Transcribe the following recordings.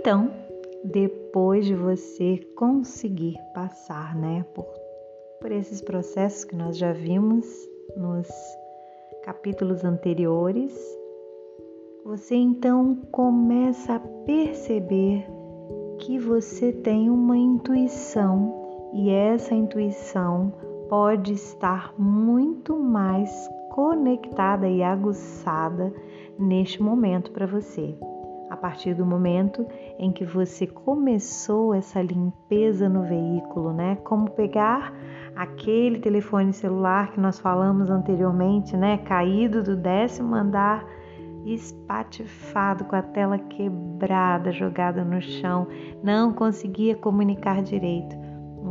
Então, depois de você conseguir passar, né, por, por esses processos que nós já vimos nos capítulos anteriores, você então começa a perceber que você tem uma intuição e essa intuição pode estar muito mais conectada e aguçada neste momento para você. A partir do momento em que você começou essa limpeza no veículo, né? Como pegar aquele telefone celular que nós falamos anteriormente, né? Caído do décimo andar, espatifado com a tela quebrada, jogada no chão, não conseguia comunicar direito.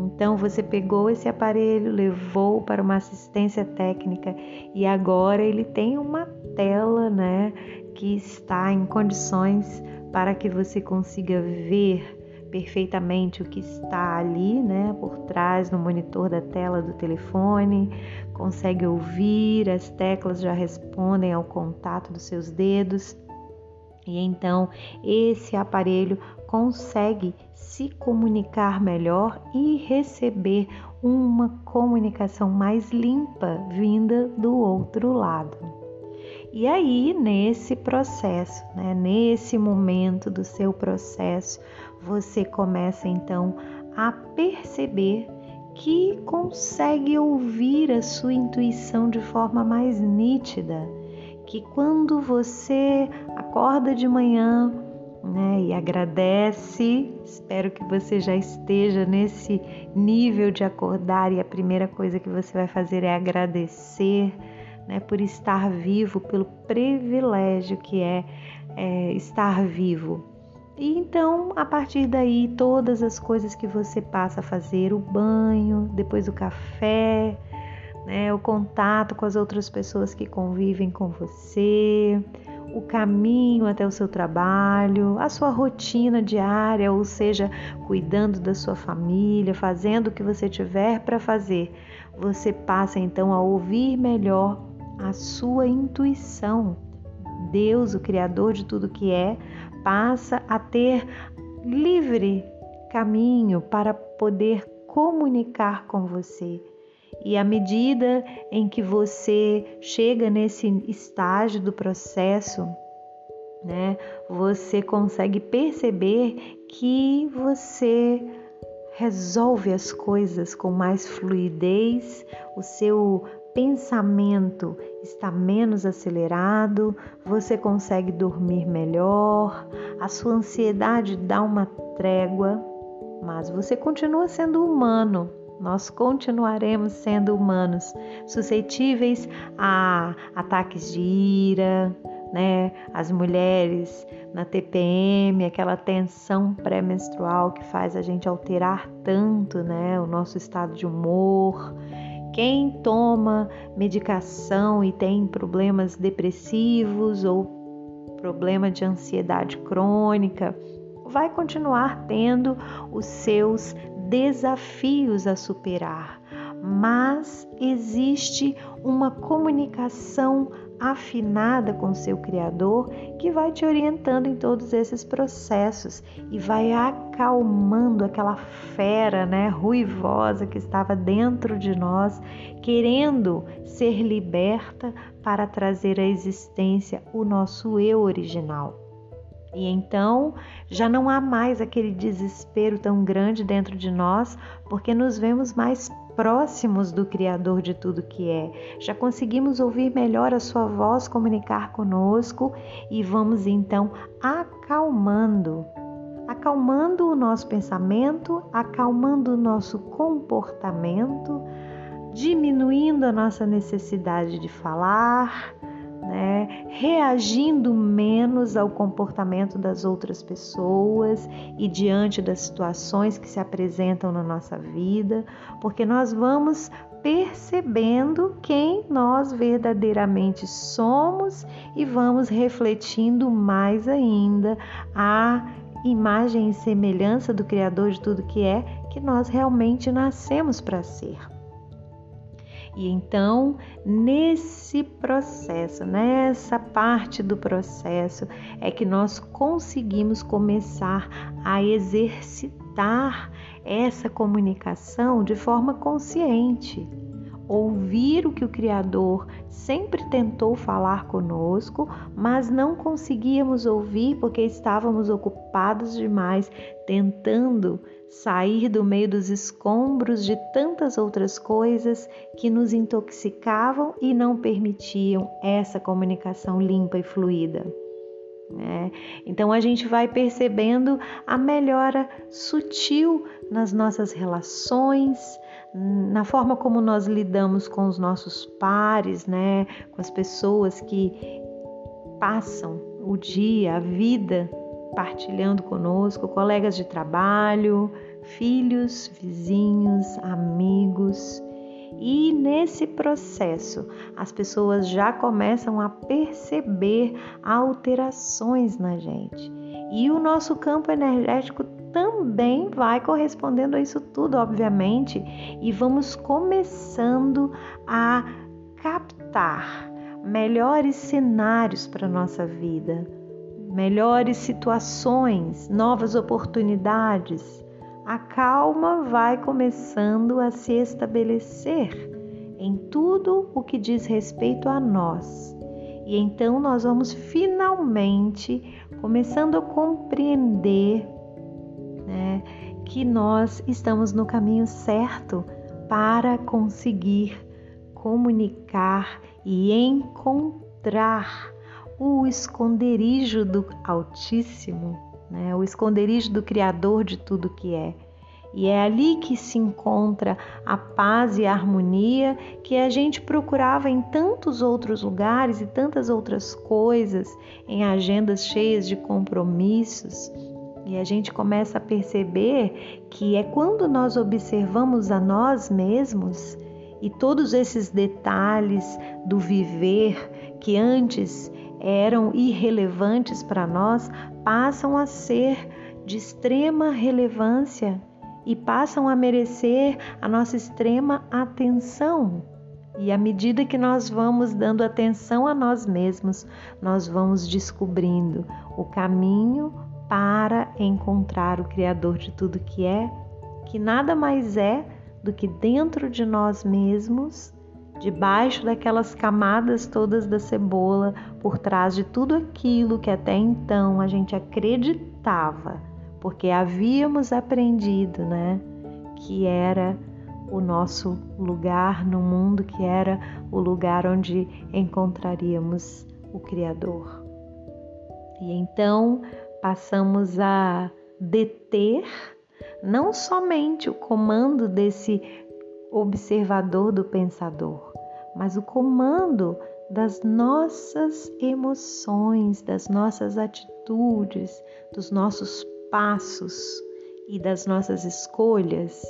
Então você pegou esse aparelho, levou para uma assistência técnica e agora ele tem uma tela, né, que está em condições para que você consiga ver perfeitamente o que está ali, né, por trás no monitor da tela do telefone, consegue ouvir, as teclas já respondem ao contato dos seus dedos. E então esse aparelho consegue se comunicar melhor e receber uma comunicação mais limpa vinda do outro lado. E aí, nesse processo, né, nesse momento do seu processo, você começa então a perceber que consegue ouvir a sua intuição de forma mais nítida, que quando você acorda de manhã, né, e agradece, espero que você já esteja nesse nível de acordar e a primeira coisa que você vai fazer é agradecer, né, por estar vivo, pelo privilégio que é, é estar vivo. E então, a partir daí, todas as coisas que você passa a fazer, o banho, depois o café, né, o contato com as outras pessoas que convivem com você, o caminho até o seu trabalho, a sua rotina diária, ou seja, cuidando da sua família, fazendo o que você tiver para fazer, você passa então a ouvir melhor a sua intuição. Deus, o Criador de tudo que é, passa a ter livre caminho para poder comunicar com você. E à medida em que você chega nesse estágio do processo, né, você consegue perceber que você resolve as coisas com mais fluidez, o seu pensamento está menos acelerado, você consegue dormir melhor, a sua ansiedade dá uma trégua, mas você continua sendo humano. Nós continuaremos sendo humanos, suscetíveis a ataques de ira, né? As mulheres na TPM, aquela tensão pré-menstrual que faz a gente alterar tanto, né? O nosso estado de humor quem toma medicação e tem problemas depressivos ou problema de ansiedade crônica, vai continuar tendo os seus desafios a superar, mas existe uma comunicação afinada com seu Criador que vai te orientando em todos esses processos e vai acalmando aquela fera, né, ruivosa que estava dentro de nós, querendo ser liberta para trazer à existência o nosso eu original. E então já não há mais aquele desespero tão grande dentro de nós, porque nos vemos mais próximos do Criador de tudo que é. Já conseguimos ouvir melhor a Sua voz comunicar conosco e vamos então acalmando. Acalmando o nosso pensamento, acalmando o nosso comportamento, diminuindo a nossa necessidade de falar, né? reagindo menos ao comportamento das outras pessoas e diante das situações que se apresentam na nossa vida, porque nós vamos percebendo quem nós verdadeiramente somos e vamos refletindo mais ainda a imagem e semelhança do Criador de tudo que é que nós realmente nascemos para ser. E então, nesse processo, nessa parte do processo, é que nós conseguimos começar a exercitar essa comunicação de forma consciente ouvir o que o Criador sempre tentou falar conosco, mas não conseguíamos ouvir porque estávamos ocupados demais tentando sair do meio dos escombros de tantas outras coisas que nos intoxicavam e não permitiam essa comunicação limpa e fluida. Né? Então a gente vai percebendo a melhora sutil nas nossas relações, na forma como nós lidamos com os nossos pares, né? com as pessoas que passam o dia, a vida partilhando conosco, colegas de trabalho, filhos, vizinhos, amigos. E nesse processo, as pessoas já começam a perceber alterações na gente. E o nosso campo energético também vai correspondendo a isso tudo, obviamente, e vamos começando a captar melhores cenários para nossa vida, melhores situações, novas oportunidades a calma vai começando a se estabelecer em tudo o que diz respeito a nós. E então nós vamos finalmente começando a compreender né, que nós estamos no caminho certo para conseguir comunicar e encontrar o esconderijo do Altíssimo né? o esconderijo do Criador de tudo que é. E é ali que se encontra a paz e a harmonia que a gente procurava em tantos outros lugares e tantas outras coisas, em agendas cheias de compromissos. E a gente começa a perceber que é quando nós observamos a nós mesmos e todos esses detalhes do viver que antes eram irrelevantes para nós passam a ser de extrema relevância e passam a merecer a nossa extrema atenção. E à medida que nós vamos dando atenção a nós mesmos, nós vamos descobrindo o caminho para encontrar o Criador de tudo que é, que nada mais é do que dentro de nós mesmos debaixo daquelas camadas todas da cebola, por trás de tudo aquilo que até então a gente acreditava, porque havíamos aprendido, né, que era o nosso lugar no mundo, que era o lugar onde encontraríamos o Criador. E então passamos a deter não somente o comando desse observador do pensador, mas o comando das nossas emoções, das nossas atitudes, dos nossos passos e das nossas escolhas.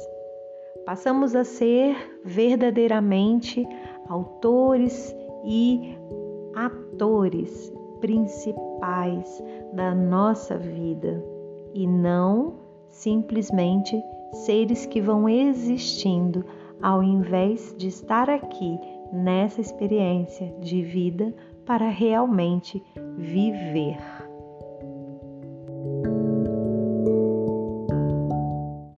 Passamos a ser verdadeiramente autores e atores principais da nossa vida e não simplesmente seres que vão existindo ao invés de estar aqui nessa experiência de vida para realmente viver.